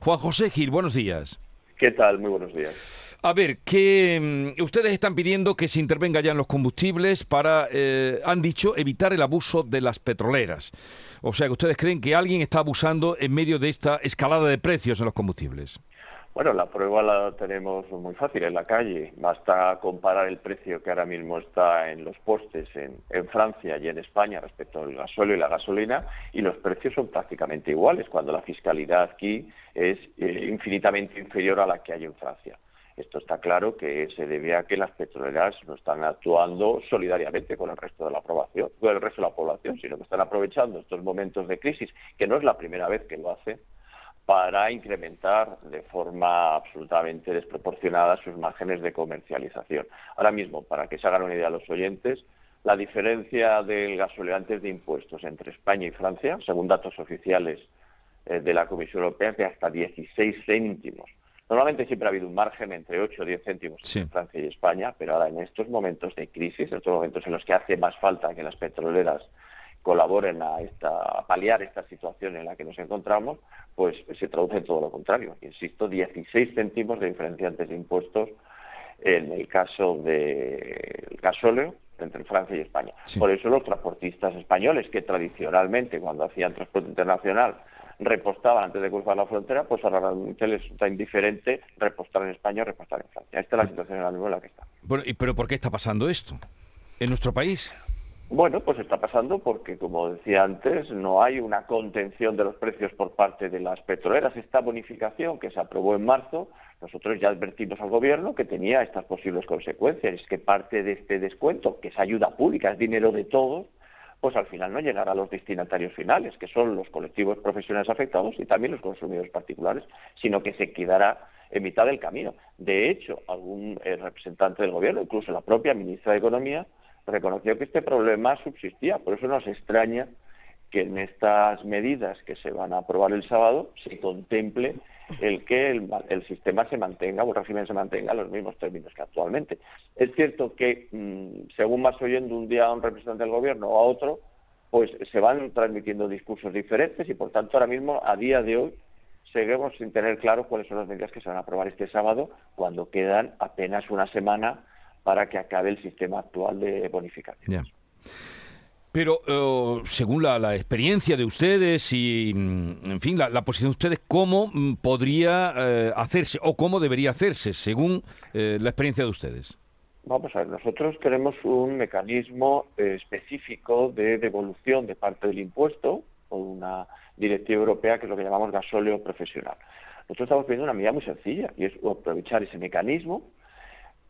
Juan José Gil, buenos días. ¿Qué tal? Muy buenos días. A ver, que mm, ustedes están pidiendo que se intervenga ya en los combustibles para, eh, han dicho, evitar el abuso de las petroleras. O sea, que ustedes creen que alguien está abusando en medio de esta escalada de precios en los combustibles. Bueno, la prueba la tenemos muy fácil en la calle. Basta comparar el precio que ahora mismo está en los postes en, Francia y en España respecto al gasóleo y la gasolina y los precios son prácticamente iguales cuando la fiscalidad aquí es eh, infinitamente inferior a la que hay en Francia. Esto está claro que se debe a que las petroleras no están actuando solidariamente con el resto de la población, con el resto de la población, sino que están aprovechando estos momentos de crisis, que no es la primera vez que lo hacen, para incrementar de forma absolutamente desproporcionada sus márgenes de comercialización. Ahora mismo, para que se hagan una idea los oyentes, la diferencia del gasolio antes de impuestos entre España y Francia, según datos oficiales eh, de la Comisión Europea, es de hasta 16 céntimos. Normalmente siempre ha habido un margen entre 8 o 10 céntimos entre Francia y España, pero ahora en estos momentos de crisis, en estos momentos en los que hace más falta que las petroleras colaboren a, esta, paliar esta situación en la que nos encontramos, pues se traduce en todo lo contrario. Insisto, 16 céntimos de diferenciantes de impuestos en el caso del gasóleo entre Francia y España. Por eso los transportistas españoles, que tradicionalmente cuando hacían transporte internacional repostaban antes de cruzar la frontera, pues ahora realmente les resulta indiferente repostar en España o repostar en Francia. Esta es la situación en la que está. Bueno, ¿pero por qué está pasando esto en nuestro país? Bueno, pues está pasando porque, como decía antes, no hay una contención de los precios por parte de las petroleras. Esta bonificación que se aprobó en marzo, nosotros ya advertimos al Gobierno que tenía estas posibles consecuencias. Es que parte de este descuento, que es ayuda pública, es dinero de todos, pues al final no llegará a los destinatarios finales, que son los colectivos profesionales afectados y también los consumidores particulares, sino que se quedará en mitad del camino. De hecho, algún eh, representante del Gobierno, incluso la propia ministra de Economía, reconoció que este problema subsistía. Por eso nos extraña que en estas medidas que se van a aprobar el sábado se contemple el que el, sistema se mantenga o el régimen se mantenga en los mismos términos que actualmente. Es cierto que, mm, según más oyendo un día a un representante del gobierno o a otro, pues se van transmitiendo discursos diferentes y, por tanto, ahora mismo, a día de hoy, seguimos sin tener claro cuáles son las medidas que se van a aprobar este sábado, cuando quedan apenas una semana para que acabe el sistema actual de bonificación. Pero eh, según la, experiencia de ustedes y, mm, en fin, la, posición de ustedes, ¿cómo mm, podría eh, hacerse o cómo debería hacerse según eh, la experiencia de ustedes? Vamos a ver, nosotros tenemos un mecanismo específico de devolución de parte del impuesto o una directiva europea que es lo que llamamos gasóleo profesional. Nosotros estamos pidiendo una medida muy sencilla y es aprovechar ese mecanismo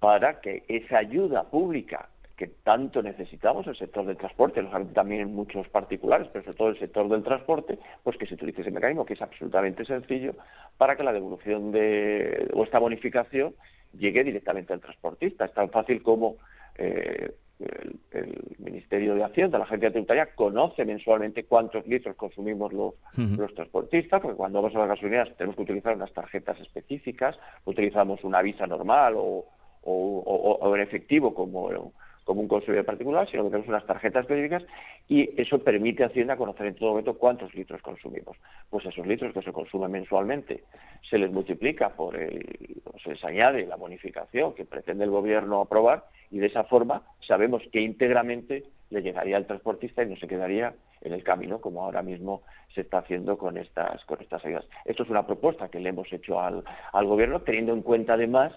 para que esa ayuda pública que tanto necesitamos el sector del transporte, también muchos particulares, pero sobre todo el sector del transporte, pues que se utilice ese mecanismo que es absolutamente sencillo para que la devolución de o esta bonificación llegue directamente al transportista. Es tan fácil como eh, el, Ministerio de Hacienda, la agencia tributaria, conoce mensualmente cuántos litros consumimos los, los transportistas, porque cuando vamos a las gasolineras tenemos que utilizar unas tarjetas específicas, utilizamos una visa normal o, o, en efectivo como, como un consumidor particular, sino que tenemos unas tarjetas específicas y eso permite a Hacienda conocer en todo momento cuántos litros consumimos. Pues esos litros que se consumen mensualmente se les multiplica por el, se les añade la bonificación que pretende el gobierno aprobar y de esa forma sabemos que íntegramente le llegaría al transportista y no se quedaría en el camino como ahora mismo se está haciendo con estas con estas ayudas. Esto es una propuesta que le hemos hecho al, al gobierno teniendo en cuenta además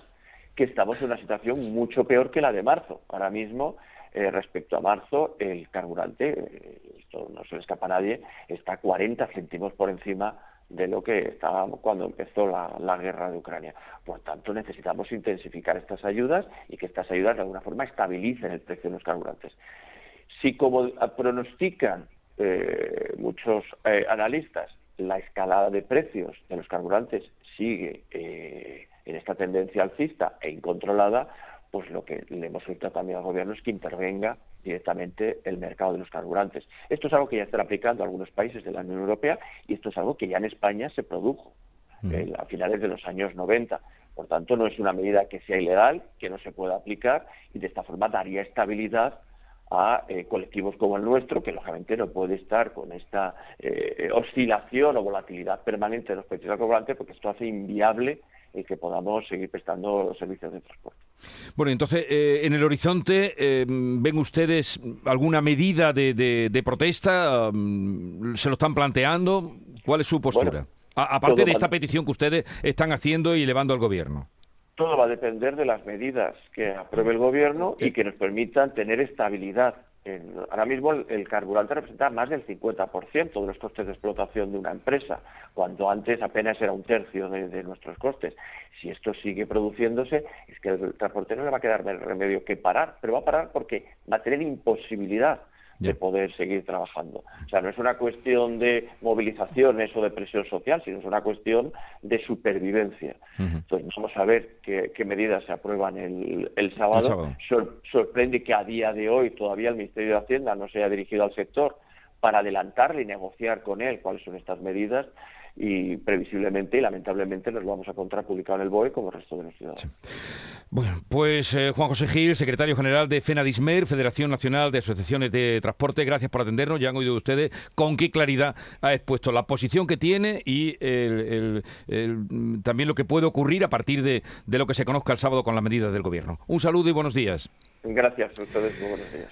que estamos en una situación mucho peor que la de marzo. Ahora mismo, eh, respecto a marzo, el carburante, eh, esto no se le escapa a nadie, está 40 céntimos por encima de lo que estábamos cuando empezó la, guerra de Ucrania. Por tanto, necesitamos intensificar estas ayudas y que estas ayudas de alguna forma estabilicen el precio de los carburantes. Si, como pronostican eh, muchos analistas, la escalada de precios de los carburantes sigue en esta tendencia alcista e incontrolada, pues lo que le hemos solicitado también al Gobierno es que intervenga directamente el mercado de los carburantes. Esto es algo que ya están aplicando algunos países de la Unión Europea y esto es algo que ya en España se produjo eh, a finales de los años 90. Por tanto, no es una medida que sea ilegal, que no se pueda aplicar y de esta forma daría estabilidad a eh, colectivos como el nuestro, que lógicamente no puede estar con esta eh, oscilación o volatilidad permanente de los precios del carburante, porque esto hace inviable el que podamos seguir prestando los servicios de transporte. Bueno, entonces, eh, en el horizonte, ¿ven ustedes alguna medida de, protesta? Mm, ¿Se lo están planteando? ¿Cuál es su postura? aparte de esta petición que ustedes están haciendo y elevando al gobierno todo va a depender de las medidas que apruebe el gobierno y que nos permitan tener estabilidad. Ahora mismo el, carburante representa más del 50% de los costes de explotación de una empresa, cuando antes apenas era un tercio de, nuestros costes. Si esto sigue produciéndose, es que el transporte no le va a quedar remedio que parar, pero va a parar porque va a tener imposibilidad de poder seguir trabajando. O sea, no es una cuestión de movilizaciones o de presión social, sino es una cuestión de supervivencia. Entonces, vamos a ver qué, medidas se aprueban el, el sábado. sorprende que a día de hoy todavía el Ministerio de Hacienda no se haya dirigido al sector para adelantarle y negociar con él cuáles son estas medidas y previsiblemente y lamentablemente nos lo vamos a encontrar publicado en el BOE como el resto de los ciudadanos. Bueno, pues eh, Juan José Gil, secretario general de FENADISMER, Federación Nacional de Asociaciones de Transporte, gracias por atendernos. Ya han oído ustedes con qué claridad ha expuesto la posición que tiene y también lo que puede ocurrir a partir de, de lo que se conozca el sábado con las medidas del Gobierno. Un saludo y buenos días. Gracias a ustedes, buenos días.